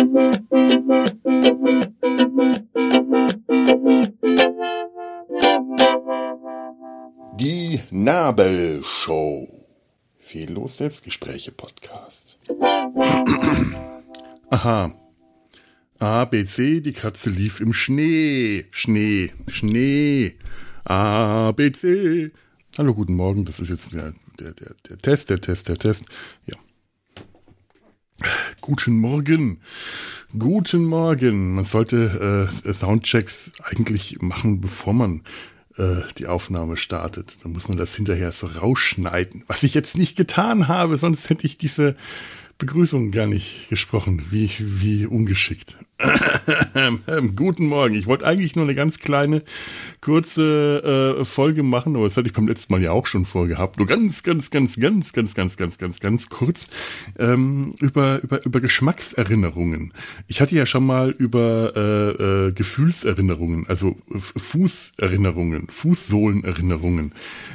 Die Nabelshow. Fehllos Selbstgespräche Podcast. Aha. A, B, C, die Katze lief im Schnee. Schnee, Schnee. A, B, C. Hallo, guten Morgen. Das ist jetzt der, der, der, der Test, der Test, der Test. Ja. Guten Morgen. Guten Morgen. Man sollte äh, Soundchecks eigentlich machen, bevor man äh, die Aufnahme startet. Dann muss man das hinterher so rausschneiden. Was ich jetzt nicht getan habe, sonst hätte ich diese Begrüßung gar nicht gesprochen. Wie, wie ungeschickt. Guten Morgen. Ich wollte eigentlich nur eine ganz kleine, kurze äh, Folge machen, aber das hatte ich beim letzten Mal ja auch schon vorgehabt. Nur ganz, ganz, ganz, ganz, ganz, ganz, ganz, ganz, ganz kurz ähm, über, über, über Geschmackserinnerungen. Ich hatte ja schon mal über äh, äh, Gefühlserinnerungen, also Fußerinnerungen, Fußsohlenerinnerungen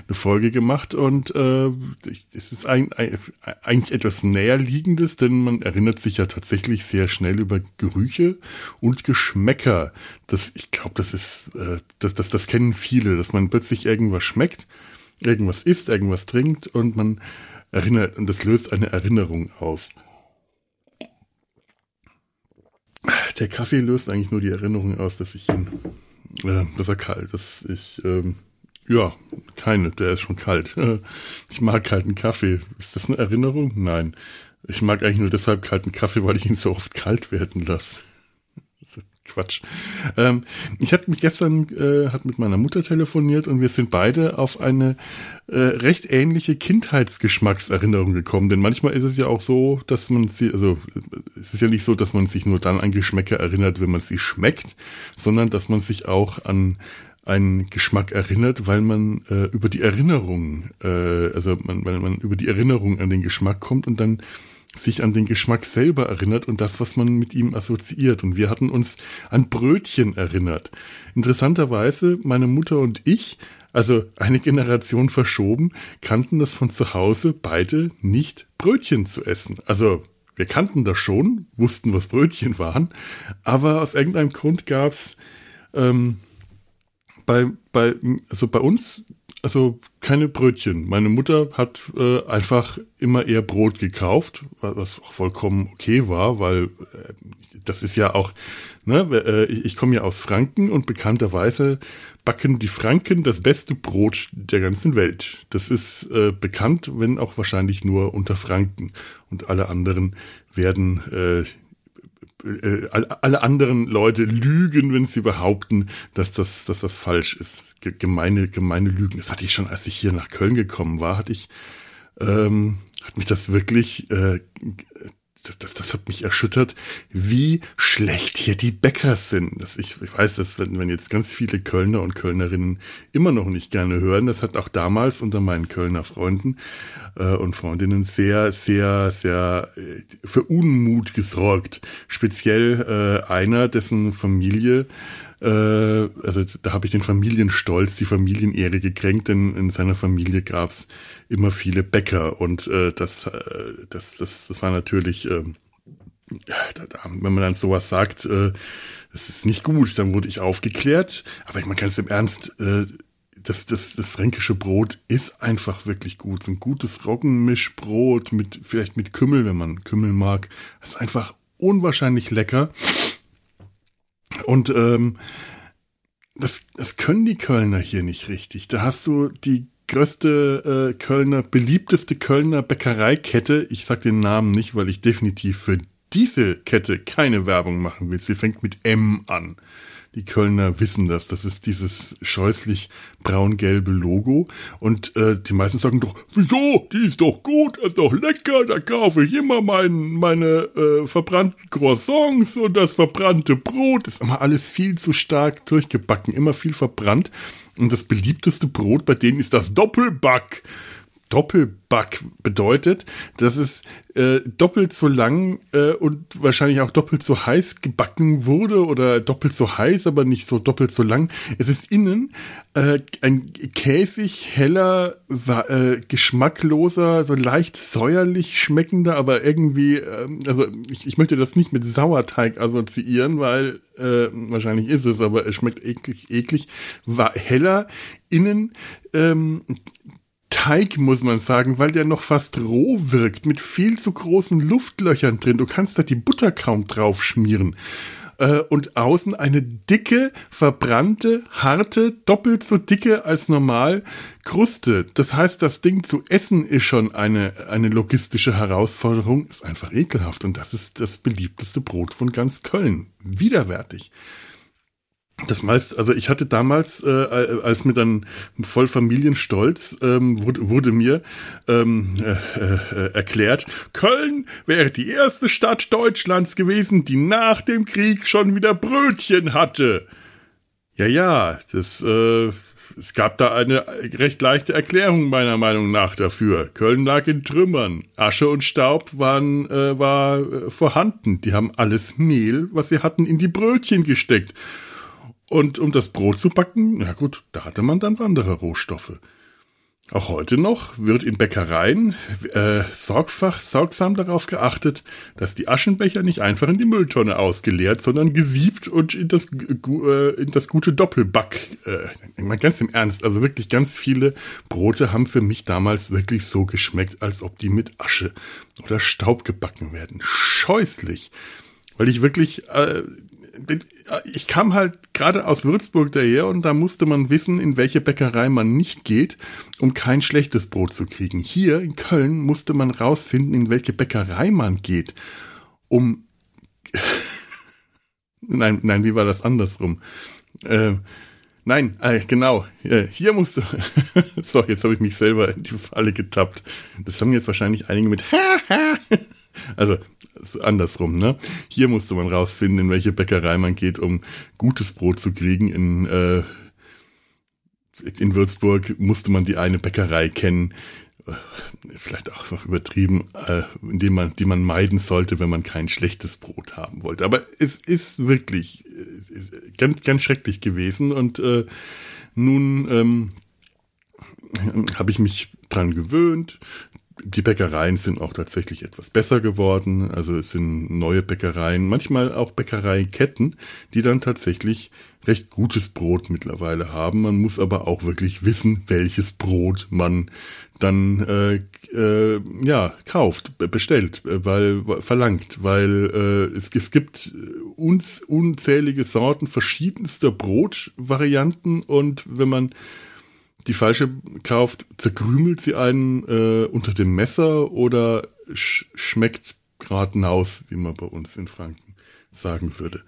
eine Folge gemacht und äh, es ist ein, ein, eigentlich etwas näherliegendes, denn man erinnert sich ja tatsächlich sehr schnell über Gerüche und Geschmäcker. Das, ich glaube, das ist, äh, das, das, das kennen viele, dass man plötzlich irgendwas schmeckt, irgendwas isst, irgendwas trinkt und man erinnert und das löst eine Erinnerung aus. Der Kaffee löst eigentlich nur die Erinnerung aus, dass ich ihn, äh, dass er kalt, dass ich ähm, ja, keine, der ist schon kalt. Ich mag kalten Kaffee. Ist das eine Erinnerung? Nein. Ich mag eigentlich nur deshalb kalten Kaffee, weil ich ihn so oft kalt werden lasse. Quatsch. Ähm, ich hatte mich gestern äh, hat mit meiner Mutter telefoniert und wir sind beide auf eine äh, recht ähnliche Kindheitsgeschmackserinnerung gekommen. Denn manchmal ist es ja auch so, dass man sie, also es ist ja nicht so, dass man sich nur dann an Geschmäcker erinnert, wenn man sie schmeckt, sondern dass man sich auch an einen Geschmack erinnert, weil man äh, über die Erinnerung, äh, also man, weil man über die Erinnerung an den Geschmack kommt und dann sich an den Geschmack selber erinnert und das, was man mit ihm assoziiert. Und wir hatten uns an Brötchen erinnert. Interessanterweise, meine Mutter und ich, also eine Generation verschoben, kannten das von zu Hause beide nicht Brötchen zu essen. Also wir kannten das schon, wussten, was Brötchen waren, aber aus irgendeinem Grund gab's ähm, bei, bei, also bei uns, also keine Brötchen. Meine Mutter hat äh, einfach immer eher Brot gekauft, was auch vollkommen okay war, weil äh, das ist ja auch, ne, äh, ich komme ja aus Franken und bekannterweise backen die Franken das beste Brot der ganzen Welt. Das ist äh, bekannt, wenn auch wahrscheinlich nur unter Franken. Und alle anderen werden äh, äh, alle anderen Leute lügen, wenn sie behaupten, dass das, dass das falsch ist. Gemeine, gemeine Lügen. Das hatte ich schon, als ich hier nach Köln gekommen war, hatte ich, ähm, hat mich das wirklich äh, das, das hat mich erschüttert, wie schlecht hier die Bäcker sind. Das, ich, ich weiß, dass wenn, wenn jetzt ganz viele Kölner und Kölnerinnen immer noch nicht gerne hören, das hat auch damals unter meinen Kölner Freunden und Freundinnen sehr, sehr, sehr äh, für Unmut gesorgt. Speziell äh, einer, dessen Familie äh, also da habe ich den Familienstolz, die Familienehre gekränkt, denn in seiner Familie gab es immer viele Bäcker und äh, das, äh, das, das, das war natürlich, äh, da, da, wenn man dann sowas sagt, äh, das ist nicht gut, dann wurde ich aufgeklärt, aber man kann es im Ernst, äh, das, das, das fränkische Brot ist einfach wirklich gut. So ein gutes Roggenmischbrot mit, vielleicht mit Kümmel, wenn man Kümmel mag, ist einfach unwahrscheinlich lecker. Und ähm, das, das können die Kölner hier nicht richtig. Da hast du die größte äh, Kölner, beliebteste Kölner Bäckereikette. Ich sag den Namen nicht, weil ich definitiv für diese Kette keine Werbung machen will. Sie fängt mit M an. Die Kölner wissen das. Das ist dieses scheußlich braun-gelbe Logo. Und äh, die meisten sagen doch, wieso? Die ist doch gut, ist doch lecker. Da kaufe ich immer mein, meine äh, verbrannten Croissants und das verbrannte Brot. Ist immer alles viel zu stark durchgebacken, immer viel verbrannt. Und das beliebteste Brot bei denen ist das Doppelback. Doppelback bedeutet, dass es äh, doppelt so lang äh, und wahrscheinlich auch doppelt so heiß gebacken wurde oder doppelt so heiß, aber nicht so doppelt so lang. Es ist innen äh, ein käsig, heller, äh, geschmackloser, so leicht säuerlich schmeckender, aber irgendwie, äh, also ich, ich möchte das nicht mit Sauerteig assoziieren, weil äh, wahrscheinlich ist es, aber es schmeckt eklig, eklig, war heller, innen ähm, Teig, muss man sagen, weil der noch fast roh wirkt, mit viel zu großen Luftlöchern drin. Du kannst da die Butter kaum drauf schmieren. Äh, und außen eine dicke, verbrannte, harte, doppelt so dicke als normal Kruste. Das heißt, das Ding zu essen ist schon eine, eine logistische Herausforderung, ist einfach ekelhaft. Und das ist das beliebteste Brot von ganz Köln. Widerwärtig. Das meist, also ich hatte damals, äh, als mir dann voll Familienstolz ähm, wurde, wurde mir ähm, äh, äh, erklärt, Köln wäre die erste Stadt Deutschlands gewesen, die nach dem Krieg schon wieder Brötchen hatte. Ja, ja, das, äh, es gab da eine recht leichte Erklärung meiner Meinung nach dafür. Köln lag in Trümmern, Asche und Staub waren äh, war äh, vorhanden. Die haben alles Mehl, was sie hatten, in die Brötchen gesteckt. Und um das Brot zu backen, na gut, da hatte man dann andere Rohstoffe. Auch heute noch wird in Bäckereien äh, sorgfach, sorgsam darauf geachtet, dass die Aschenbecher nicht einfach in die Mülltonne ausgeleert, sondern gesiebt und in das, äh, in das gute Doppelback. Äh, ganz im Ernst, also wirklich ganz viele Brote haben für mich damals wirklich so geschmeckt, als ob die mit Asche oder Staub gebacken werden. Scheußlich. Weil ich wirklich äh, ich kam halt gerade aus Würzburg daher und da musste man wissen, in welche Bäckerei man nicht geht, um kein schlechtes Brot zu kriegen. Hier in Köln musste man rausfinden, in welche Bäckerei man geht, um nein, nein, wie war das andersrum? Äh, nein, äh, genau, äh, hier musste so, jetzt habe ich mich selber in die Falle getappt. Das haben jetzt wahrscheinlich einige mit also andersrum, ne? Hier musste man rausfinden, in welche Bäckerei man geht, um gutes Brot zu kriegen. In, äh, in Würzburg musste man die eine Bäckerei kennen, äh, vielleicht auch übertrieben, äh, indem man, die man meiden sollte, wenn man kein schlechtes Brot haben wollte. Aber es ist wirklich äh, ganz, ganz schrecklich gewesen und äh, nun ähm, habe ich mich dran gewöhnt die Bäckereien sind auch tatsächlich etwas besser geworden. Also es sind neue Bäckereien, manchmal auch Bäckereiketten, die dann tatsächlich recht gutes Brot mittlerweile haben. Man muss aber auch wirklich wissen, welches Brot man dann äh, äh, ja kauft, bestellt, weil verlangt, weil äh, es, es gibt uns unzählige Sorten verschiedenster Brotvarianten und wenn man die falsche kauft, zerkrümelt sie einen äh, unter dem Messer oder sch schmeckt geradenaus, wie man bei uns in Franken sagen würde.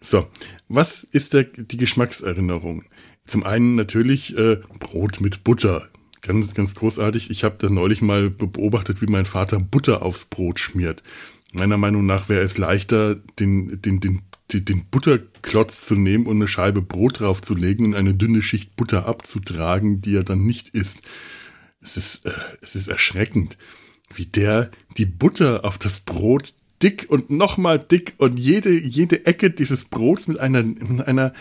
So, was ist der, die Geschmackserinnerung? Zum einen natürlich äh, Brot mit Butter. Ganz, ganz großartig. Ich habe da neulich mal beobachtet, wie mein Vater Butter aufs Brot schmiert. Meiner Meinung nach wäre es leichter, den, den, den die, den Butterklotz zu nehmen und eine Scheibe Brot draufzulegen und eine dünne Schicht Butter abzutragen, die er dann nicht isst. Es ist, äh, es ist erschreckend, wie der die Butter auf das Brot dick und nochmal dick und jede, jede Ecke dieses Brots mit einer, mit einer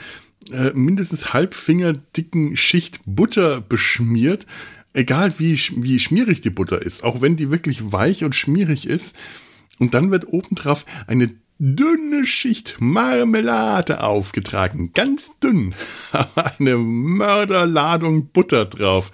äh, mindestens halbfingerdicken Schicht Butter beschmiert. Egal wie, wie schmierig die Butter ist, auch wenn die wirklich weich und schmierig ist. Und dann wird obendrauf eine dünne Schicht Marmelade aufgetragen, ganz dünn, eine Mörderladung Butter drauf.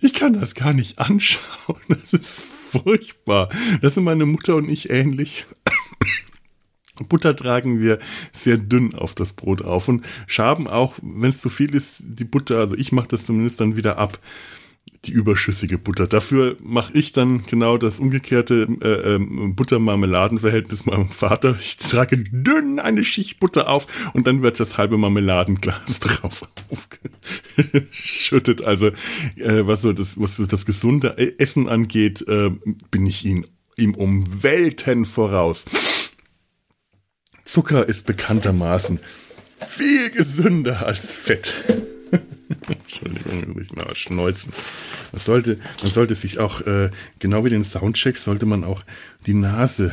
Ich kann das gar nicht anschauen, das ist furchtbar. Das sind meine Mutter und ich ähnlich. Butter tragen wir sehr dünn auf das Brot auf und schaben auch, wenn es zu viel ist, die Butter, also ich mache das zumindest dann wieder ab die überschüssige Butter. Dafür mache ich dann genau das umgekehrte äh, äh, Butter-Marmeladen-Verhältnis meinem Vater. Ich trage dünn eine Schicht Butter auf und dann wird das halbe Marmeladenglas drauf aufgeschüttet. Also äh, was so das, was so das gesunde Essen angeht, äh, bin ich ihm, ihm um Welten voraus. Zucker ist bekanntermaßen viel gesünder als Fett. Ich mal schneuzen. Man sollte, man sollte sich auch, äh, genau wie den Soundcheck, sollte man auch die Nase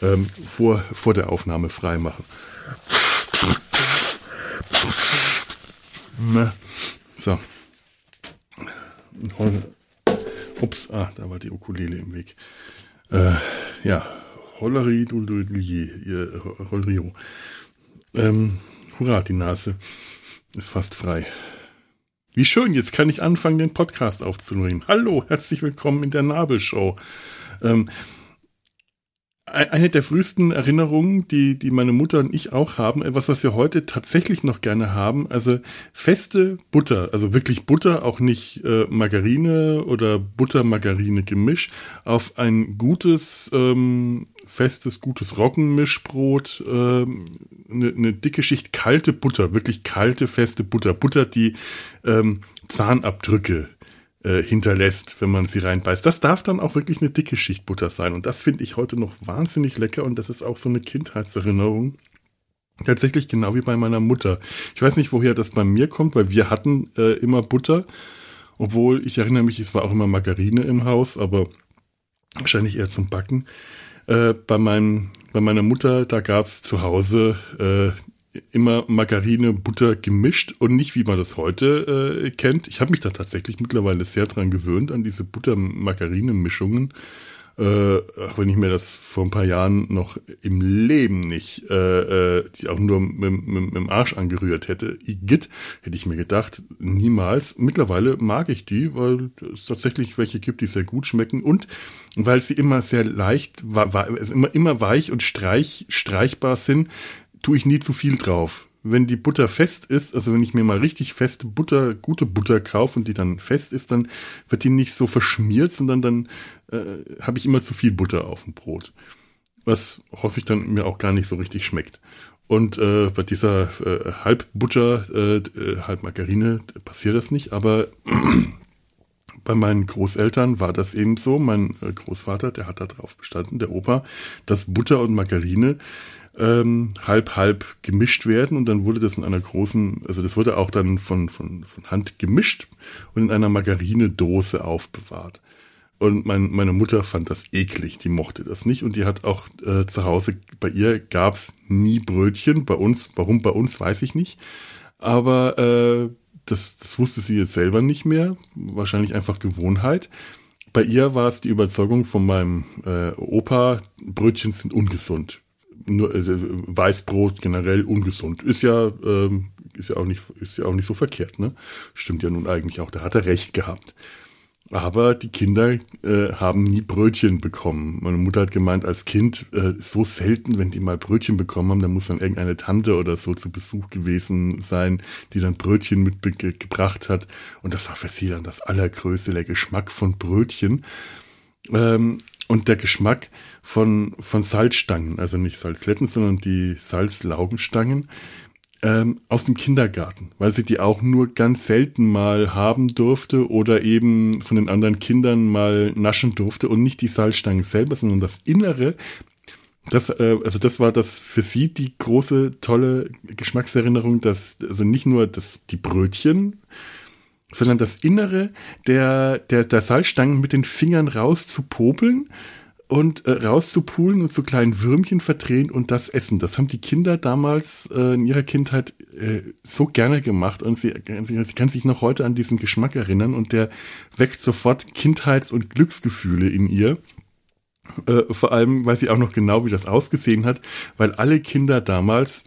ähm, vor, vor der Aufnahme freimachen. So. Ups, ah, da war die Ukulele im Weg. Äh, ja, Holleri, Holrio. Ähm, hurra, die Nase ist fast frei. Wie schön, jetzt kann ich anfangen, den Podcast aufzunehmen. Hallo, herzlich willkommen in der Nabelshow. Ähm, eine der frühesten Erinnerungen, die, die meine Mutter und ich auch haben, etwas, was wir heute tatsächlich noch gerne haben, also feste Butter, also wirklich Butter, auch nicht äh, Margarine oder Butter-Margarine-Gemisch, auf ein gutes, ähm, festes, gutes Roggenmischbrot, ähm, eine, eine dicke Schicht kalte Butter, wirklich kalte, feste Butter, Butter, die ähm, Zahnabdrücke äh, hinterlässt, wenn man sie reinbeißt. Das darf dann auch wirklich eine dicke Schicht Butter sein. Und das finde ich heute noch wahnsinnig lecker und das ist auch so eine Kindheitserinnerung. Tatsächlich genau wie bei meiner Mutter. Ich weiß nicht, woher das bei mir kommt, weil wir hatten äh, immer Butter. Obwohl, ich erinnere mich, es war auch immer Margarine im Haus, aber wahrscheinlich eher zum Backen. Äh, bei, meinem, bei meiner Mutter, da gab es zu Hause äh, immer Margarine, Butter gemischt und nicht wie man das heute äh, kennt. Ich habe mich da tatsächlich mittlerweile sehr dran gewöhnt, an diese Butter-Margarine-Mischungen. Äh, auch wenn ich mir das vor ein paar Jahren noch im Leben nicht, äh, äh, die auch nur mit, mit, mit dem Arsch angerührt hätte, Igitt, hätte ich mir gedacht, niemals. Mittlerweile mag ich die, weil es tatsächlich welche gibt, die sehr gut schmecken und weil sie immer sehr leicht, immer, immer weich und streich, streichbar sind, tue ich nie zu viel drauf. Wenn die Butter fest ist, also wenn ich mir mal richtig feste Butter, gute Butter kaufe und die dann fest ist, dann wird die nicht so verschmiert, sondern dann äh, habe ich immer zu viel Butter auf dem Brot. Was häufig dann mir auch gar nicht so richtig schmeckt. Und äh, bei dieser äh, Halbbutter, äh, äh Halbmargarine passiert das nicht, aber bei meinen Großeltern war das eben so. Mein äh, Großvater, der hat da drauf bestanden, der Opa, dass Butter und Margarine ähm, halb halb gemischt werden und dann wurde das in einer großen, also das wurde auch dann von, von, von Hand gemischt und in einer Margarinedose aufbewahrt. Und mein, meine Mutter fand das eklig, die mochte das nicht und die hat auch äh, zu Hause, bei ihr gab's nie Brötchen, bei uns, warum bei uns, weiß ich nicht, aber äh, das, das wusste sie jetzt selber nicht mehr, wahrscheinlich einfach Gewohnheit. Bei ihr war es die Überzeugung von meinem äh, Opa, Brötchen sind ungesund Weißbrot generell ungesund. Ist ja, ähm, ist ja auch nicht, ist ja auch nicht so verkehrt, ne? Stimmt ja nun eigentlich auch. Da hat er recht gehabt. Aber die Kinder äh, haben nie Brötchen bekommen. Meine Mutter hat gemeint, als Kind äh, so selten, wenn die mal Brötchen bekommen haben, dann muss dann irgendeine Tante oder so zu Besuch gewesen sein, die dann Brötchen mitgebracht hat. Und das war für sie dann das allergrößte, der Geschmack von Brötchen. Ähm, und der Geschmack von, von Salzstangen, also nicht Salzletten, sondern die Salzlaugenstangen ähm, aus dem Kindergarten, weil sie die auch nur ganz selten mal haben durfte oder eben von den anderen Kindern mal naschen durfte und nicht die Salzstangen selber, sondern das Innere. Das, äh, also das war das für sie die große, tolle Geschmackserinnerung, dass also nicht nur das, die Brötchen, sondern das Innere der, der, der Salzstangen mit den Fingern rauszupopeln und äh, rauszupulen und so kleinen Würmchen verdrehen und das essen. Das haben die Kinder damals äh, in ihrer Kindheit äh, so gerne gemacht und sie, sie, sie kann sich noch heute an diesen Geschmack erinnern und der weckt sofort Kindheits- und Glücksgefühle in ihr. Äh, vor allem weiß sie auch noch genau, wie das ausgesehen hat, weil alle Kinder damals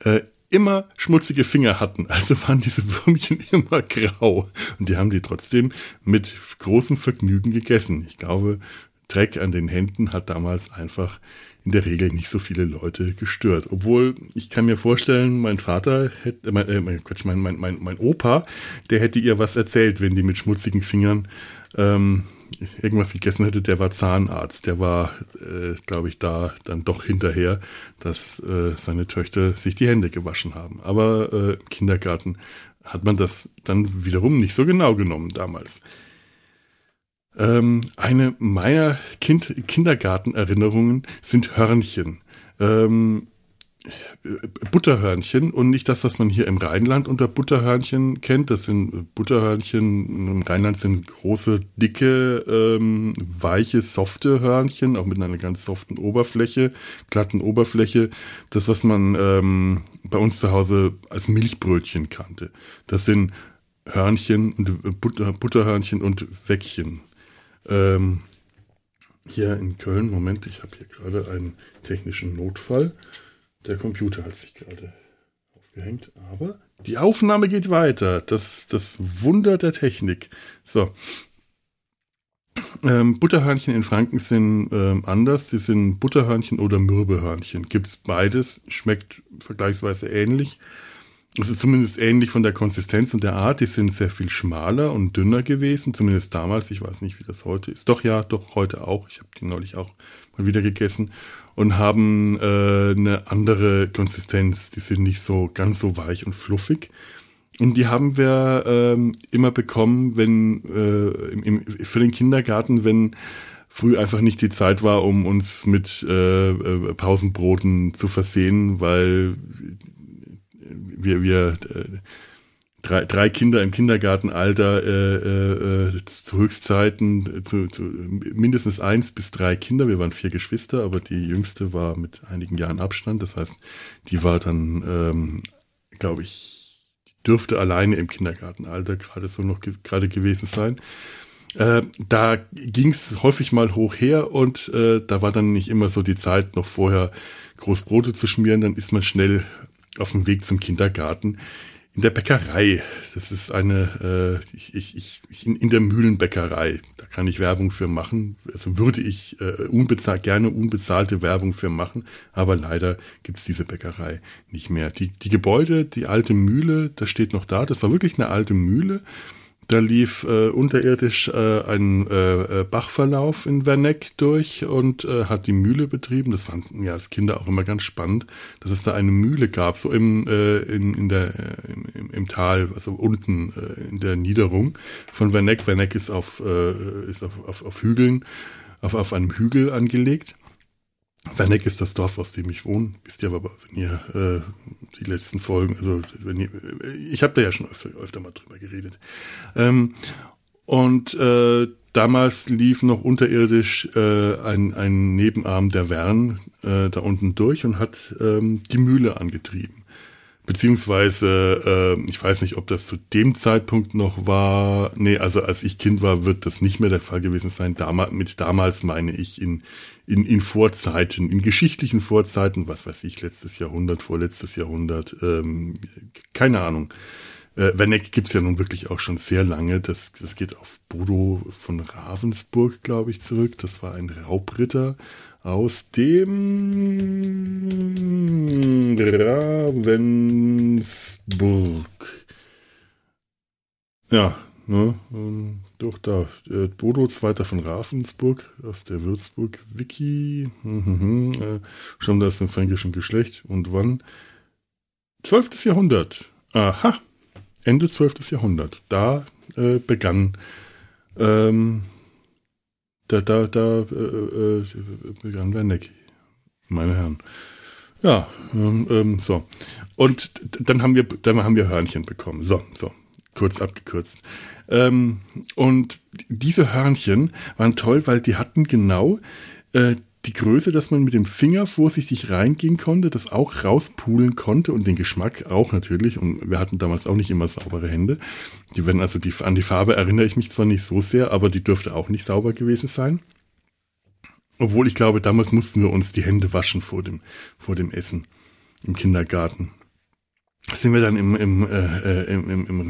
äh, immer schmutzige Finger hatten. Also waren diese Würmchen immer grau. Und die haben die trotzdem mit großem Vergnügen gegessen. Ich glaube, Dreck an den Händen hat damals einfach in der Regel nicht so viele Leute gestört. Obwohl, ich kann mir vorstellen, mein Vater hätte, äh, mein, äh, Quatsch, mein, mein, mein, mein Opa, der hätte ihr was erzählt, wenn die mit schmutzigen Fingern ähm, irgendwas gegessen hätte, der war Zahnarzt. Der war, äh, glaube ich, da dann doch hinterher, dass äh, seine Töchter sich die Hände gewaschen haben. Aber äh, im Kindergarten hat man das dann wiederum nicht so genau genommen damals. Ähm, eine meiner kind Kindergartenerinnerungen sind Hörnchen. Ähm, Butterhörnchen und nicht das, was man hier im Rheinland unter Butterhörnchen kennt. Das sind Butterhörnchen, im Rheinland sind große, dicke, ähm, weiche, softe Hörnchen, auch mit einer ganz soften Oberfläche, glatten Oberfläche. Das, was man ähm, bei uns zu Hause als Milchbrötchen kannte. Das sind Hörnchen und Butter, Butterhörnchen und Weckchen. Ähm, hier in Köln, Moment, ich habe hier gerade einen technischen Notfall. Der Computer hat sich gerade aufgehängt, aber die Aufnahme geht weiter. Das, das Wunder der Technik. So. Ähm, Butterhörnchen in Franken sind ähm, anders. Die sind Butterhörnchen oder Mürbehörnchen. Gibt's beides. Schmeckt vergleichsweise ähnlich. Es ist zumindest ähnlich von der Konsistenz und der Art. Die sind sehr viel schmaler und dünner gewesen, zumindest damals. Ich weiß nicht, wie das heute ist. Doch ja, doch heute auch. Ich habe die neulich auch mal wieder gegessen und haben äh, eine andere Konsistenz. Die sind nicht so ganz so weich und fluffig. Und die haben wir ähm, immer bekommen, wenn äh, im, im, für den Kindergarten, wenn früh einfach nicht die Zeit war, um uns mit äh, äh Pausenbroten zu versehen, weil wir, wir äh, drei, drei Kinder im Kindergartenalter äh, äh, zu Höchstzeiten, zu, zu mindestens eins bis drei Kinder. Wir waren vier Geschwister, aber die jüngste war mit einigen Jahren Abstand. Das heißt, die war dann, ähm, glaube ich, dürfte alleine im Kindergartenalter gerade so noch ge gerade gewesen sein. Äh, da ging es häufig mal hoch her und äh, da war dann nicht immer so die Zeit, noch vorher Großbrote zu schmieren. Dann ist man schnell auf dem Weg zum Kindergarten in der Bäckerei. Das ist eine, äh, ich, ich, ich, in, der Mühlenbäckerei. Da kann ich Werbung für machen. Also würde ich äh, unbezahlt, gerne unbezahlte Werbung für machen, aber leider gibt's diese Bäckerei nicht mehr. Die, die Gebäude, die alte Mühle, das steht noch da. Das war wirklich eine alte Mühle. Da lief äh, unterirdisch äh, ein äh, äh, Bachverlauf in Werneck durch und äh, hat die Mühle betrieben. Das fanden ja als Kinder auch immer ganz spannend, dass es da eine Mühle gab, so im, äh, in, in der, äh, im, im Tal, also unten äh, in der Niederung von Werneck. Werneck ist auf, äh, ist auf, auf, auf Hügeln, auf, auf einem Hügel angelegt. Werneck ist das Dorf, aus dem ich wohne. Wisst ihr aber, wenn ihr äh, die letzten Folgen, also wenn ihr, ich habe da ja schon öfter, öfter mal drüber geredet. Ähm, und äh, damals lief noch unterirdisch äh, ein, ein Nebenarm der Wern äh, da unten durch und hat ähm, die Mühle angetrieben. Beziehungsweise, äh, ich weiß nicht, ob das zu dem Zeitpunkt noch war. Nee, also als ich Kind war, wird das nicht mehr der Fall gewesen sein. Damals, mit damals meine ich in, in, in Vorzeiten, in geschichtlichen Vorzeiten, was weiß ich, letztes Jahrhundert, vorletztes Jahrhundert, ähm, keine Ahnung. Äh, Werneck gibt's ja nun wirklich auch schon sehr lange. Das, das geht auf Bodo von Ravensburg, glaube ich, zurück. Das war ein Raubritter aus dem Ravensburg. Ja, ne, ähm, doch da. Äh, Bodo, Zweiter von Ravensburg, aus der Würzburg-Wiki. Mhm, äh, schon das im fränkischen Geschlecht. Und wann? 12. Jahrhundert. Aha. Ende 12. Jahrhundert. Da äh, begann ähm, da, da, da äh, äh, begann Werneck, meine Herren. Ja, ähm, ähm, so. Und dann haben wir, dann haben wir Hörnchen bekommen. So, so, kurz abgekürzt. Ähm, und diese Hörnchen waren toll, weil die hatten genau äh, die Größe, dass man mit dem Finger vorsichtig reingehen konnte, das auch rauspulen konnte und den Geschmack auch natürlich. Und wir hatten damals auch nicht immer saubere Hände. Die werden also die, an die Farbe erinnere ich mich zwar nicht so sehr, aber die dürfte auch nicht sauber gewesen sein. Obwohl ich glaube, damals mussten wir uns die Hände waschen vor dem, vor dem Essen im Kindergarten. Sind wir dann im, im, äh, im, im, im,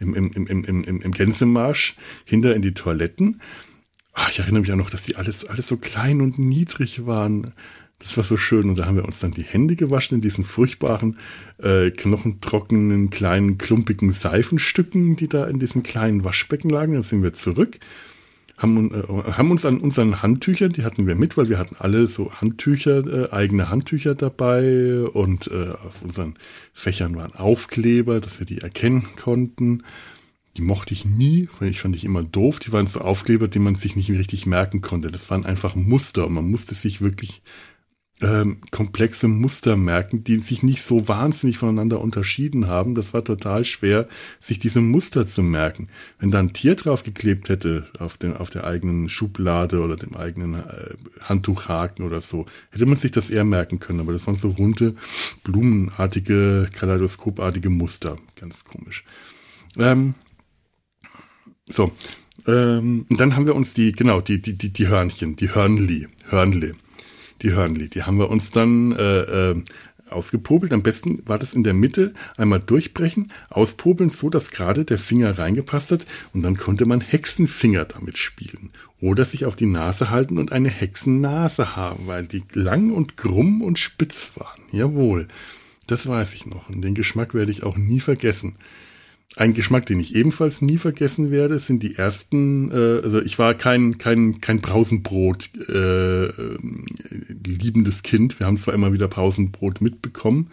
im, im, im, im, im, im Gänsemarsch hinter in die Toiletten Ach, ich erinnere mich auch noch, dass die alles, alles so klein und niedrig waren. Das war so schön. Und da haben wir uns dann die Hände gewaschen in diesen furchtbaren, äh, knochentrockenen, kleinen, klumpigen Seifenstücken, die da in diesen kleinen Waschbecken lagen. Dann sind wir zurück, haben, äh, haben uns an unseren Handtüchern, die hatten wir mit, weil wir hatten alle so Handtücher, äh, eigene Handtücher dabei und äh, auf unseren Fächern waren Aufkleber, dass wir die erkennen konnten. Die mochte ich nie, weil ich fand ich immer doof. Die waren so Aufkleber, die man sich nicht richtig merken konnte. Das waren einfach Muster und man musste sich wirklich ähm, komplexe Muster merken, die sich nicht so wahnsinnig voneinander unterschieden haben. Das war total schwer, sich diese Muster zu merken. Wenn da ein Tier draufgeklebt hätte auf, den, auf der eigenen Schublade oder dem eigenen äh, Handtuchhaken oder so, hätte man sich das eher merken können. Aber das waren so runde, blumenartige, kaleidoskopartige Muster. Ganz komisch. Ähm, so. Ähm, und dann haben wir uns die, genau, die, die, die, die Hörnchen, die Hörnli, Hörnli die Hörnli. Die haben wir uns dann äh, äh, ausgepobelt. Am besten war das in der Mitte einmal durchbrechen, auspobeln, so dass gerade der Finger reingepasst hat und dann konnte man Hexenfinger damit spielen. Oder sich auf die Nase halten und eine Hexennase haben, weil die lang und krumm und spitz waren. Jawohl. Das weiß ich noch. Und den Geschmack werde ich auch nie vergessen. Ein Geschmack, den ich ebenfalls nie vergessen werde, sind die ersten, äh, also ich war kein, kein, kein Pausenbrot äh, liebendes Kind. Wir haben zwar immer wieder Pausenbrot mitbekommen,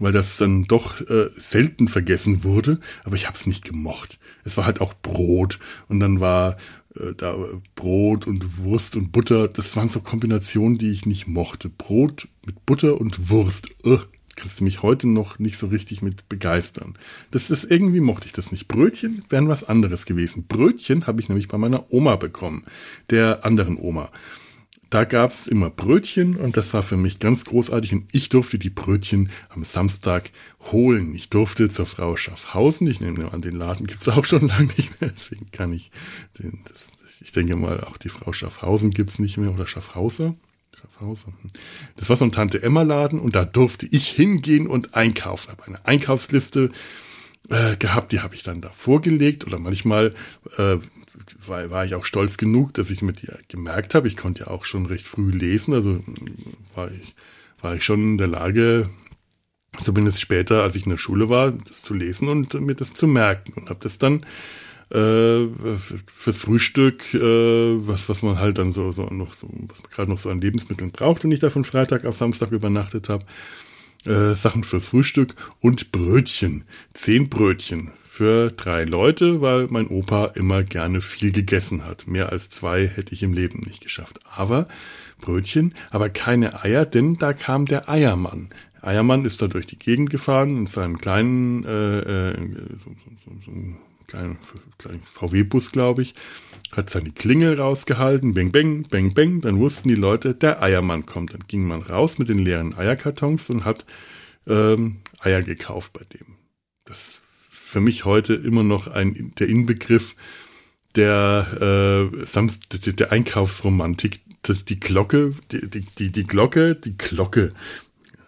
weil das dann doch äh, selten vergessen wurde, aber ich habe es nicht gemocht. Es war halt auch Brot und dann war äh, da Brot und Wurst und Butter. Das waren so Kombinationen, die ich nicht mochte. Brot mit Butter und Wurst. Uh, kannst du mich heute noch nicht so richtig mit begeistern. Das ist irgendwie mochte ich das nicht. Brötchen wären was anderes gewesen. Brötchen habe ich nämlich bei meiner Oma bekommen, der anderen Oma. Da gab's immer Brötchen und das war für mich ganz großartig und ich durfte die Brötchen am Samstag holen. Ich durfte zur Frau Schaffhausen, ich nehme an, den Laden gibt's auch schon lange nicht mehr, deswegen kann ich den, das, ich denke mal, auch die Frau Schaffhausen gibt's nicht mehr oder Schaffhauser. Schaffhausen. Das war so ein Tante Emma Laden und da durfte ich hingehen und einkaufen. Habe eine Einkaufsliste äh, gehabt, die habe ich dann da vorgelegt oder manchmal äh, war, war ich auch stolz genug, dass ich mit ihr gemerkt habe, ich konnte ja auch schon recht früh lesen, also war ich, war ich schon in der Lage, zumindest später, als ich in der Schule war, das zu lesen und mir das zu merken und habe das dann äh, fürs Frühstück, äh, was, was man halt dann so, so noch so, was man gerade noch so an Lebensmitteln braucht und ich da von Freitag auf Samstag übernachtet habe. Äh, Sachen fürs Frühstück und Brötchen. Zehn Brötchen für drei Leute, weil mein Opa immer gerne viel gegessen hat. Mehr als zwei hätte ich im Leben nicht geschafft. Aber Brötchen, aber keine Eier, denn da kam der Eiermann. Eiermann ist da durch die Gegend gefahren in seinem kleinen äh, äh, so, so, so, kleinen, kleinen VW-Bus, glaube ich, hat seine Klingel rausgehalten, bang, bang, bang, bang, dann wussten die Leute, der Eiermann kommt. Dann ging man raus mit den leeren Eierkartons und hat ähm, Eier gekauft bei dem. Das ist für mich heute immer noch ein, der Inbegriff der, äh, der Einkaufsromantik. Die Glocke, die, die, die, die Glocke, die Glocke.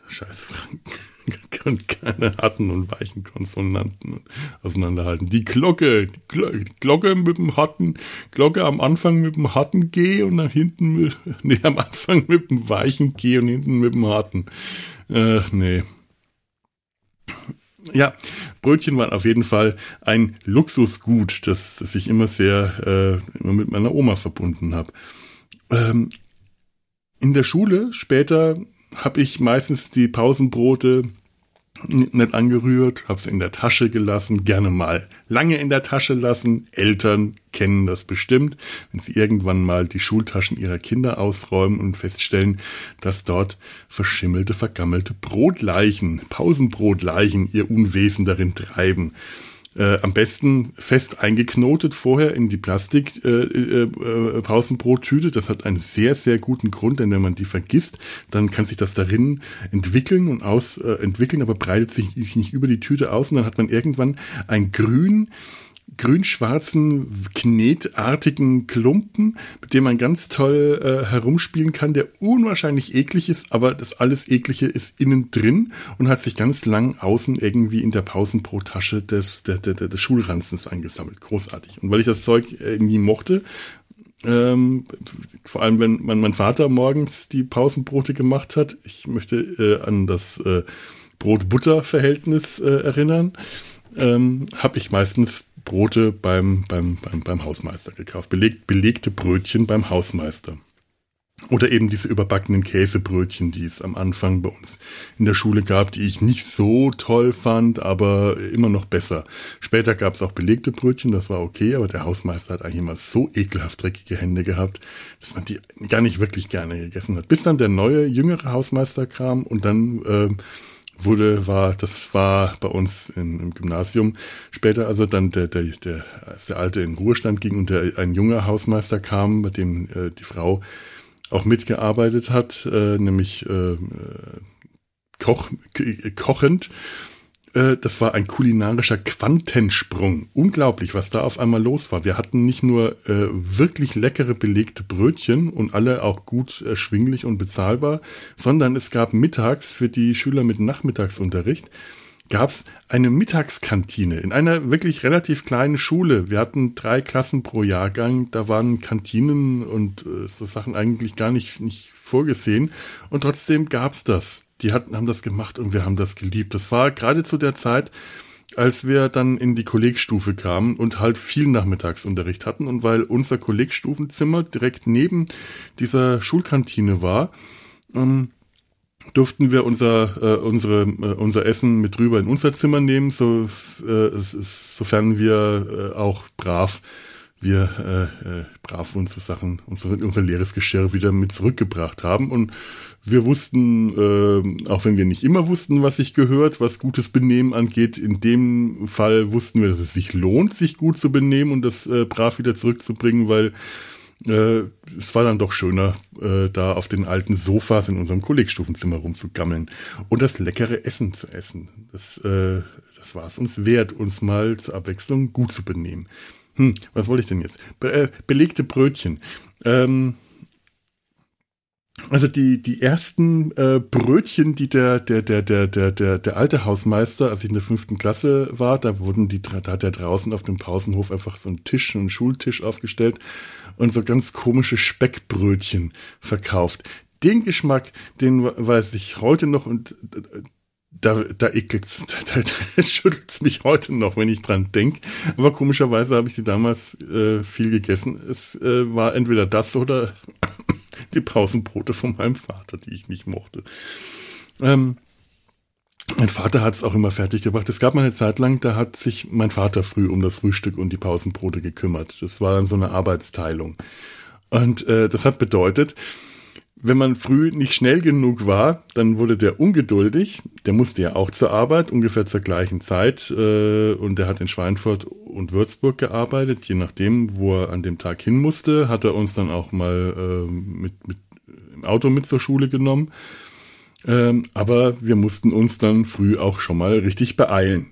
Scheiß Franken keine harten und weichen Konsonanten auseinanderhalten. Die Glocke, die Glocke mit dem harten, Glocke am Anfang mit dem harten G und nach hinten mit, nee, am Anfang mit dem weichen G und hinten mit dem harten. Äh, nee. Ja, Brötchen waren auf jeden Fall ein Luxusgut, das, das ich immer sehr äh, immer mit meiner Oma verbunden habe. Ähm, in der Schule später habe ich meistens die Pausenbrote nicht angerührt, habe sie in der Tasche gelassen, gerne mal lange in der Tasche lassen. Eltern kennen das bestimmt, wenn sie irgendwann mal die Schultaschen ihrer Kinder ausräumen und feststellen, dass dort verschimmelte, vergammelte Brotleichen, Pausenbrotleichen ihr Unwesen darin treiben. Äh, am besten fest eingeknotet vorher in die Plastik äh, äh, äh. Das hat einen sehr, sehr guten Grund, denn wenn man die vergisst, dann kann sich das darin entwickeln und aus äh, entwickeln, aber breitet sich nicht über die Tüte aus und dann hat man irgendwann ein grün grün-schwarzen, knetartigen Klumpen, mit dem man ganz toll äh, herumspielen kann, der unwahrscheinlich eklig ist, aber das alles Eklige ist innen drin und hat sich ganz lang außen irgendwie in der Pausenbrottasche des, der, der, des Schulranzens angesammelt. Großartig. Und weil ich das Zeug irgendwie mochte, ähm, vor allem wenn mein, mein Vater morgens die Pausenbrote gemacht hat, ich möchte äh, an das äh, Brot-Butter-Verhältnis äh, erinnern, ähm, habe ich meistens Brote beim, beim, beim, beim Hausmeister gekauft. Beleg, belegte Brötchen beim Hausmeister. Oder eben diese überbackenen Käsebrötchen, die es am Anfang bei uns in der Schule gab, die ich nicht so toll fand, aber immer noch besser. Später gab es auch belegte Brötchen, das war okay, aber der Hausmeister hat eigentlich immer so ekelhaft dreckige Hände gehabt, dass man die gar nicht wirklich gerne gegessen hat. Bis dann der neue, jüngere Hausmeister kam und dann äh, wurde, war, das war bei uns in, im Gymnasium. Später, also dann der, der, der, als der Alte in Ruhestand ging und der, ein junger Hausmeister kam, bei dem äh, die Frau auch mitgearbeitet hat, äh, nämlich äh, Koch, kochend. Äh, das war ein kulinarischer Quantensprung. Unglaublich, was da auf einmal los war. Wir hatten nicht nur äh, wirklich leckere belegte Brötchen und alle auch gut erschwinglich und bezahlbar, sondern es gab mittags für die Schüler mit Nachmittagsunterricht gab es eine Mittagskantine in einer wirklich relativ kleinen Schule. Wir hatten drei Klassen pro Jahrgang, da waren Kantinen und äh, so Sachen eigentlich gar nicht, nicht vorgesehen. Und trotzdem gab es das. Die hatten, haben das gemacht und wir haben das geliebt. Das war gerade zu der Zeit, als wir dann in die Kollegstufe kamen und halt viel Nachmittagsunterricht hatten und weil unser Kollegstufenzimmer direkt neben dieser Schulkantine war, ähm, durften wir unser, äh, unsere, äh, unser Essen mit rüber in unser Zimmer nehmen, so, äh, sofern wir äh, auch brav wir äh, äh, brav unsere Sachen, unser, unser leeres Geschirr wieder mit zurückgebracht haben. Und wir wussten, äh, auch wenn wir nicht immer wussten, was sich gehört, was gutes Benehmen angeht, in dem Fall wussten wir, dass es sich lohnt, sich gut zu benehmen und das äh, brav wieder zurückzubringen, weil äh, es war dann doch schöner, äh, da auf den alten Sofas in unserem Kollegstufenzimmer rumzugammeln und das leckere Essen zu essen. Das, äh, das war es uns wert, uns mal zur Abwechslung gut zu benehmen. Hm, was wollte ich denn jetzt? Be äh, belegte Brötchen. Ähm, also die, die ersten äh, Brötchen, die der, der, der, der, der, der, der alte Hausmeister, als ich in der fünften Klasse war, da wurden die, da hat er draußen auf dem Pausenhof einfach so einen Tisch, einen Schultisch aufgestellt und so ganz komische Speckbrötchen verkauft. Den Geschmack, den weiß ich heute noch und da, da ekelt's, da, da schüttelt's mich heute noch, wenn ich dran denk. Aber komischerweise habe ich die damals äh, viel gegessen. Es äh, war entweder das oder die Pausenbrote von meinem Vater, die ich nicht mochte. Ähm, mein Vater hat es auch immer fertig gebracht. Es gab mal eine Zeit lang, da hat sich mein Vater früh um das Frühstück und die Pausenbrote gekümmert. Das war dann so eine Arbeitsteilung. Und äh, das hat bedeutet, wenn man früh nicht schnell genug war, dann wurde der ungeduldig. Der musste ja auch zur Arbeit, ungefähr zur gleichen Zeit. Äh, und der hat in Schweinfurt und Würzburg gearbeitet. Je nachdem, wo er an dem Tag hin musste, hat er uns dann auch mal äh, mit, mit im Auto mit zur Schule genommen. Ähm, aber wir mussten uns dann früh auch schon mal richtig beeilen.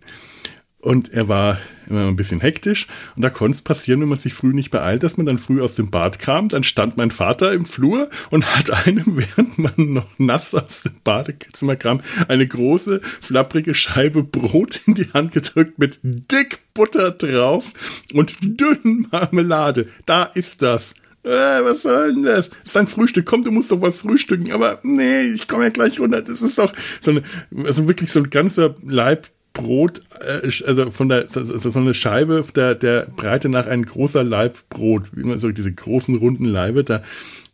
Und er war immer ein bisschen hektisch. Und da konnte es passieren, wenn man sich früh nicht beeilt, dass man dann früh aus dem Bad kam. Dann stand mein Vater im Flur und hat einem, während man noch nass aus dem Badezimmer kam, eine große, flapprige Scheibe Brot in die Hand gedrückt mit dick Butter drauf und dünnen Marmelade. Da ist das äh, was soll denn das? Ist dein Frühstück. Komm, du musst doch was frühstücken. Aber nee, ich komme ja gleich runter. Das ist doch so eine, also wirklich so ein ganzer Leib Brot, äh, also von der, so eine Scheibe der, der Breite nach ein großer Laib Brot, wie man so diese großen runden Leibe, da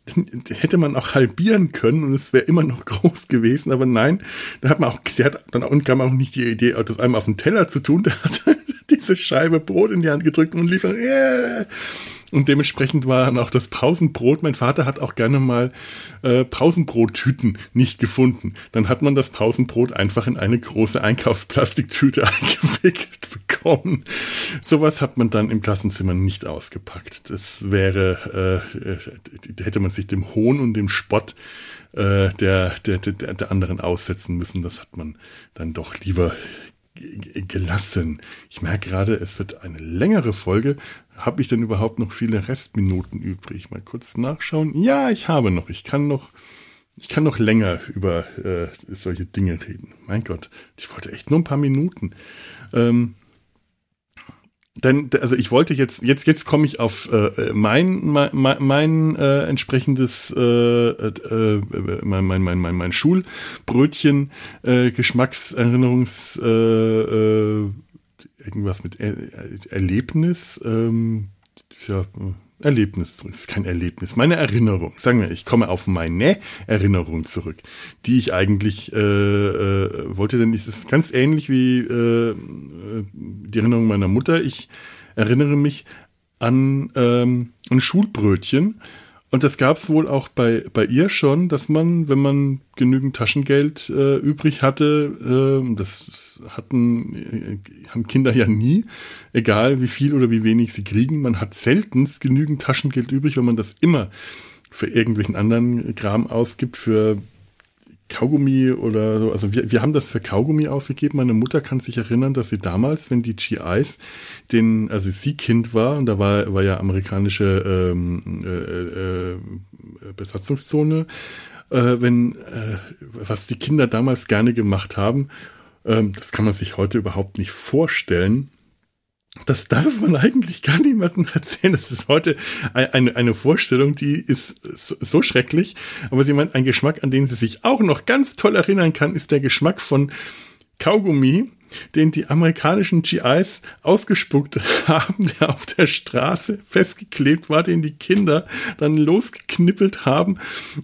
hätte man auch halbieren können und es wäre immer noch groß gewesen, aber nein, da hat man auch, der hat dann auch, und kam auch nicht die Idee, das einmal auf den Teller zu tun, der hat diese Scheibe Brot in die Hand gedrückt und lief dann, yeah. Und dementsprechend war dann auch das Pausenbrot. Mein Vater hat auch gerne mal äh, Pausenbrottüten nicht gefunden. Dann hat man das Pausenbrot einfach in eine große Einkaufsplastiktüte eingewickelt bekommen. Sowas hat man dann im Klassenzimmer nicht ausgepackt. Das wäre, äh, hätte man sich dem Hohn und dem Spott äh, der, der, der, der anderen aussetzen müssen. Das hat man dann doch lieber gelassen. Ich merke gerade, es wird eine längere Folge. Habe ich denn überhaupt noch viele Restminuten übrig? Mal kurz nachschauen. Ja, ich habe noch. Ich kann noch, ich kann noch länger über äh, solche Dinge reden. Mein Gott, ich wollte echt nur ein paar Minuten. Ähm, denn also ich wollte jetzt jetzt jetzt komme ich auf äh, mein mein, mein äh, entsprechendes äh, äh, mein, mein mein mein mein Schulbrötchen äh, Geschmackserinnerungs äh, äh, irgendwas mit er Erlebnis ähm, ja Erlebnis zurück. Das ist kein Erlebnis, meine Erinnerung. Sagen wir, ich komme auf meine Erinnerung zurück, die ich eigentlich äh, äh, wollte, denn es ist ganz ähnlich wie äh, die Erinnerung meiner Mutter. Ich erinnere mich an ähm, ein Schulbrötchen, und das gab es wohl auch bei, bei ihr schon, dass man, wenn man genügend Taschengeld äh, übrig hatte, äh, das hatten, äh, haben Kinder ja nie, egal wie viel oder wie wenig sie kriegen, man hat seltenst genügend Taschengeld übrig, wenn man das immer für irgendwelchen anderen Kram ausgibt, für Kaugummi oder so. Also wir, wir haben das für Kaugummi ausgegeben. Meine Mutter kann sich erinnern, dass sie damals, wenn die GIs, den, also sie Kind war, und da war, war ja amerikanische ähm, äh, äh, Besatzungszone, äh, wenn, äh, was die Kinder damals gerne gemacht haben, ähm, das kann man sich heute überhaupt nicht vorstellen das darf man eigentlich gar niemandem erzählen. Das ist heute eine, eine Vorstellung, die ist so schrecklich. Aber sie meint, ein Geschmack, an den sie sich auch noch ganz toll erinnern kann, ist der Geschmack von Kaugummi, den die amerikanischen GIs ausgespuckt haben, der auf der Straße festgeklebt war, den die Kinder dann losgeknippelt haben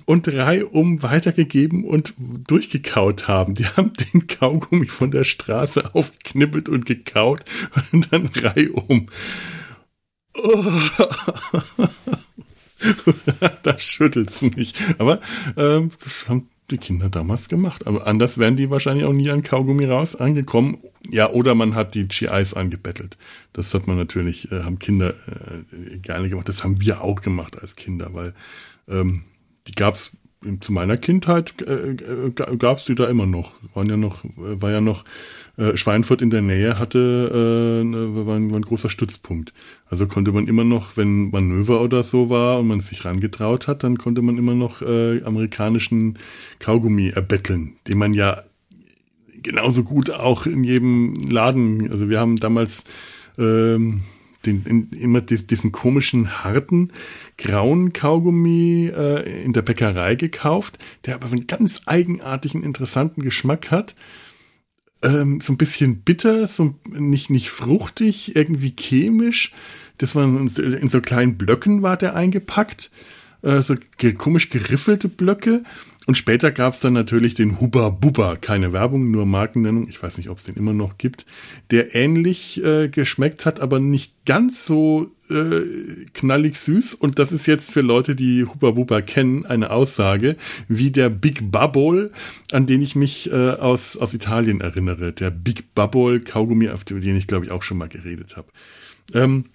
und reihum weitergegeben und durchgekaut haben. Die haben den Kaugummi von der Straße aufgeknippelt und gekaut und dann reihum. Oh. da schüttelt's nicht. Aber ähm, das haben die Kinder damals gemacht. Aber anders wären die wahrscheinlich auch nie an Kaugummi raus angekommen. Ja, oder man hat die GIs angebettelt. Das hat man natürlich, äh, haben Kinder äh, gerne gemacht. Das haben wir auch gemacht als Kinder, weil ähm, die gab's zu meiner Kindheit äh, äh gab es die da immer noch. Waren ja noch, war ja noch äh, Schweinfurt in der Nähe hatte, äh, ne, war, ein, war ein großer Stützpunkt. Also konnte man immer noch, wenn Manöver oder so war und man sich rangetraut hat, dann konnte man immer noch äh, amerikanischen Kaugummi erbetteln, den man ja genauso gut auch in jedem Laden, also wir haben damals ähm, den, in, immer diesen komischen, harten, grauen Kaugummi äh, in der Bäckerei gekauft, der aber so einen ganz eigenartigen, interessanten Geschmack hat. Ähm, so ein bisschen bitter, so nicht, nicht fruchtig, irgendwie chemisch. Das war in, in so kleinen Blöcken war der eingepackt. Äh, so komisch geriffelte Blöcke. Und später gab es dann natürlich den Huba Buba, keine Werbung, nur Markennennung, ich weiß nicht, ob es den immer noch gibt, der ähnlich äh, geschmeckt hat, aber nicht ganz so äh, knallig süß. Und das ist jetzt für Leute, die Huba Buba kennen, eine Aussage, wie der Big Bubble, an den ich mich äh, aus, aus Italien erinnere. Der Big Bubble Kaugummi, auf den ich glaube ich auch schon mal geredet habe. Ähm,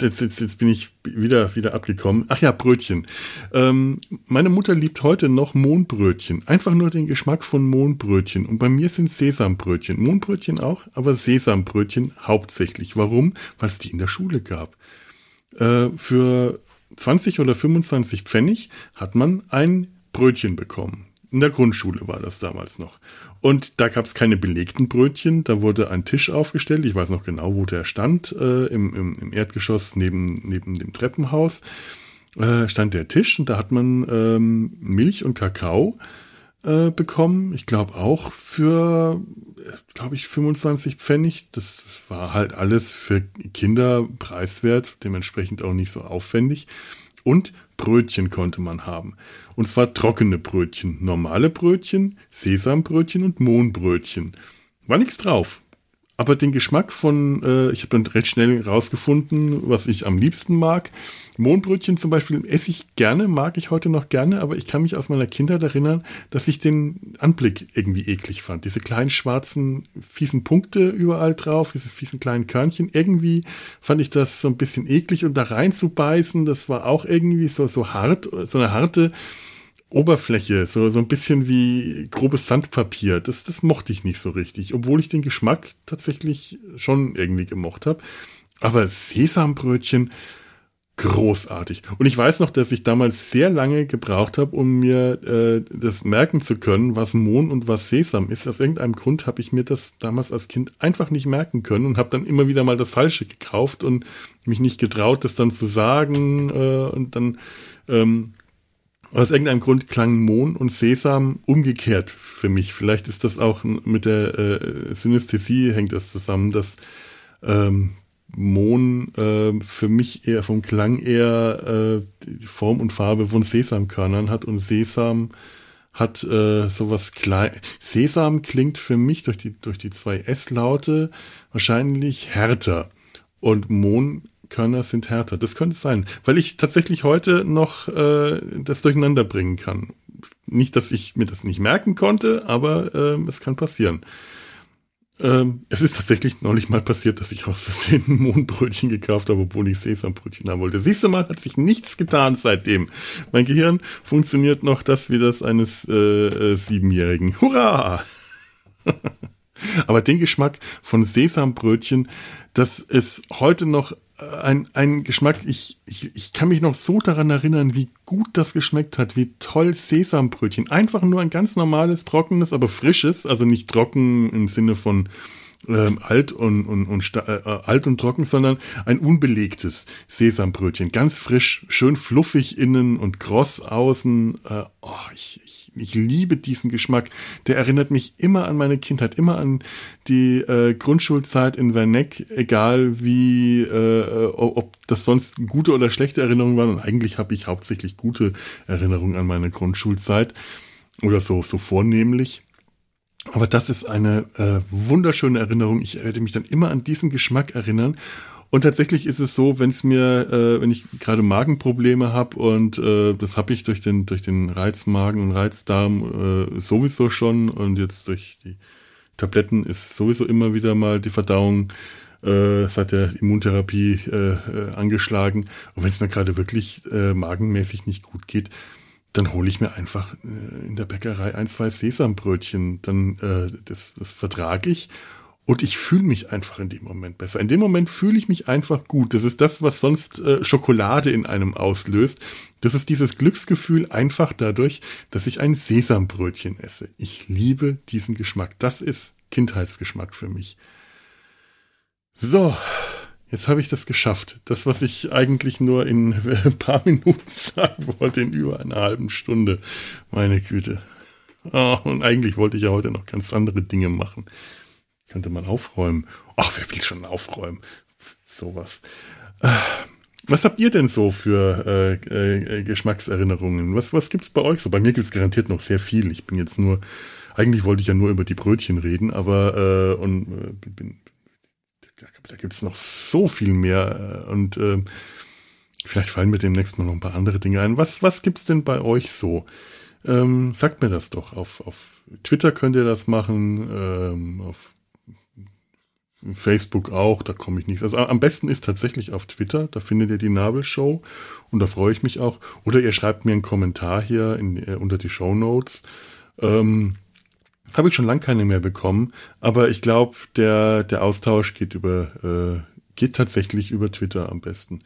jetzt, jetzt, jetzt bin ich wieder, wieder abgekommen. Ach ja, Brötchen. Ähm, meine Mutter liebt heute noch Mohnbrötchen. Einfach nur den Geschmack von Mohnbrötchen. Und bei mir sind Sesambrötchen. Mohnbrötchen auch, aber Sesambrötchen hauptsächlich. Warum? Weil es die in der Schule gab. Äh, für 20 oder 25 Pfennig hat man ein Brötchen bekommen. In der Grundschule war das damals noch. Und da gab es keine belegten Brötchen, da wurde ein Tisch aufgestellt. Ich weiß noch genau, wo der stand, äh, im, im, im, Erdgeschoss neben, neben dem Treppenhaus. Äh, stand der Tisch und da hat man ähm, Milch und Kakao äh, bekommen. Ich glaube auch für, glaube ich, 25 Pfennig. Das war halt alles für Kinder preiswert, dementsprechend auch nicht so aufwendig. Und Brötchen konnte man haben. Und zwar trockene Brötchen, normale Brötchen, Sesambrötchen und Mohnbrötchen. War nichts drauf. Aber den Geschmack von, äh, ich habe dann recht schnell rausgefunden, was ich am liebsten mag. Mohnbrötchen zum Beispiel esse ich gerne, mag ich heute noch gerne, aber ich kann mich aus meiner Kindheit erinnern, dass ich den Anblick irgendwie eklig fand. Diese kleinen schwarzen, fiesen Punkte überall drauf, diese fiesen kleinen Körnchen. Irgendwie fand ich das so ein bisschen eklig und da reinzubeißen, das war auch irgendwie so, so hart, so eine harte, Oberfläche, so, so ein bisschen wie grobes Sandpapier. Das, das mochte ich nicht so richtig, obwohl ich den Geschmack tatsächlich schon irgendwie gemocht habe. Aber Sesambrötchen, großartig. Und ich weiß noch, dass ich damals sehr lange gebraucht habe, um mir äh, das merken zu können, was Mohn und was Sesam ist. Aus irgendeinem Grund habe ich mir das damals als Kind einfach nicht merken können und habe dann immer wieder mal das Falsche gekauft und mich nicht getraut, das dann zu sagen. Äh, und dann ähm, aus irgendeinem Grund klang Mohn und Sesam umgekehrt für mich. Vielleicht ist das auch mit der äh, Synästhesie hängt das zusammen, dass ähm, Mohn äh, für mich eher vom Klang eher äh, die Form und Farbe von Sesamkörnern hat und Sesam hat äh, sowas klein. Sesam klingt für mich durch die durch die zwei S-Laute wahrscheinlich härter und Mohnkörner sind härter. Das könnte sein, weil ich tatsächlich heute noch äh, das durcheinander bringen kann. Nicht, dass ich mir das nicht merken konnte, aber äh, es kann passieren. Ähm, es ist tatsächlich neulich mal passiert, dass ich aus Versehen ein Mondbrötchen gekauft habe, obwohl ich Sesambrötchen haben wollte. Siehst du mal, hat sich nichts getan seitdem. Mein Gehirn funktioniert noch das wie das eines äh, äh, Siebenjährigen. Hurra! Aber den Geschmack von Sesambrötchen, das ist heute noch ein, ein Geschmack, ich, ich, ich kann mich noch so daran erinnern, wie gut das geschmeckt hat, wie toll Sesambrötchen. Einfach nur ein ganz normales, trockenes, aber frisches, also nicht trocken im Sinne von ähm, alt und, und, und äh, alt und trocken, sondern ein unbelegtes Sesambrötchen. Ganz frisch, schön fluffig innen und kross außen. Äh, oh, ich, ich liebe diesen Geschmack. Der erinnert mich immer an meine Kindheit, immer an die äh, Grundschulzeit in Werneck, egal wie, äh, ob das sonst gute oder schlechte Erinnerungen waren. Und eigentlich habe ich hauptsächlich gute Erinnerungen an meine Grundschulzeit oder so, so vornehmlich. Aber das ist eine äh, wunderschöne Erinnerung. Ich werde mich dann immer an diesen Geschmack erinnern. Und tatsächlich ist es so, wenn es mir, äh, wenn ich gerade Magenprobleme habe und äh, das habe ich durch den durch den Reizmagen und Reizdarm äh, sowieso schon und jetzt durch die Tabletten ist sowieso immer wieder mal die Verdauung äh, seit der Immuntherapie äh, äh, angeschlagen. Und wenn es mir gerade wirklich magenmäßig nicht gut geht, dann hole ich mir einfach in der Bäckerei ein, zwei Sesambrötchen. Dann das, das vertrage ich und ich fühle mich einfach in dem Moment besser. In dem Moment fühle ich mich einfach gut. Das ist das, was sonst äh, Schokolade in einem auslöst. Das ist dieses Glücksgefühl einfach dadurch, dass ich ein Sesambrötchen esse. Ich liebe diesen Geschmack. Das ist Kindheitsgeschmack für mich. So, jetzt habe ich das geschafft. Das, was ich eigentlich nur in ein paar Minuten sagen wollte, in über einer halben Stunde. Meine Güte. Oh, und eigentlich wollte ich ja heute noch ganz andere Dinge machen. Könnte man aufräumen. Ach, wer will schon aufräumen? Sowas. Was habt ihr denn so für äh, äh, Geschmackserinnerungen? Was, was gibt's bei euch so? Bei mir gibt's garantiert noch sehr viel. Ich bin jetzt nur, eigentlich wollte ich ja nur über die Brötchen reden, aber äh, und äh, bin, da gibt's noch so viel mehr. Äh, und äh, vielleicht fallen mir demnächst mal noch ein paar andere Dinge ein. Was, was gibt's denn bei euch so? Ähm, sagt mir das doch. Auf, auf Twitter könnt ihr das machen, ähm, auf Facebook auch, da komme ich nicht. Also am besten ist tatsächlich auf Twitter, da findet ihr die Nabelshow und da freue ich mich auch. Oder ihr schreibt mir einen Kommentar hier in, äh, unter die Show Notes. Ähm, Habe ich schon lange keine mehr bekommen, aber ich glaube, der, der Austausch geht über, äh, geht tatsächlich über Twitter am besten.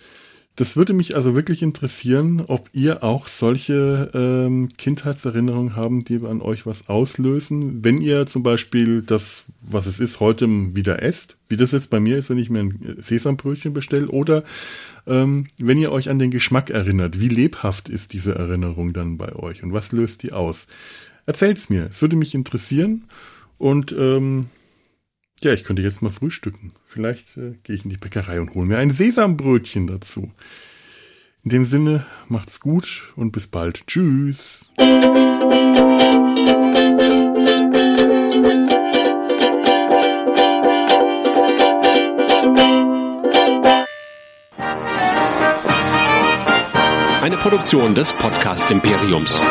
Das würde mich also wirklich interessieren, ob ihr auch solche ähm, Kindheitserinnerungen haben, die an euch was auslösen. Wenn ihr zum Beispiel das, was es ist, heute wieder esst, wie das jetzt bei mir ist, wenn ich mir ein Sesambrötchen bestelle, oder ähm, wenn ihr euch an den Geschmack erinnert, wie lebhaft ist diese Erinnerung dann bei euch und was löst die aus? Erzählt's mir, es würde mich interessieren und ähm, ja, ich könnte jetzt mal frühstücken. Vielleicht äh, gehe ich in die Bäckerei und hole mir ein Sesambrötchen dazu. In dem Sinne, macht's gut und bis bald. Tschüss. Eine Produktion des Podcast Imperiums.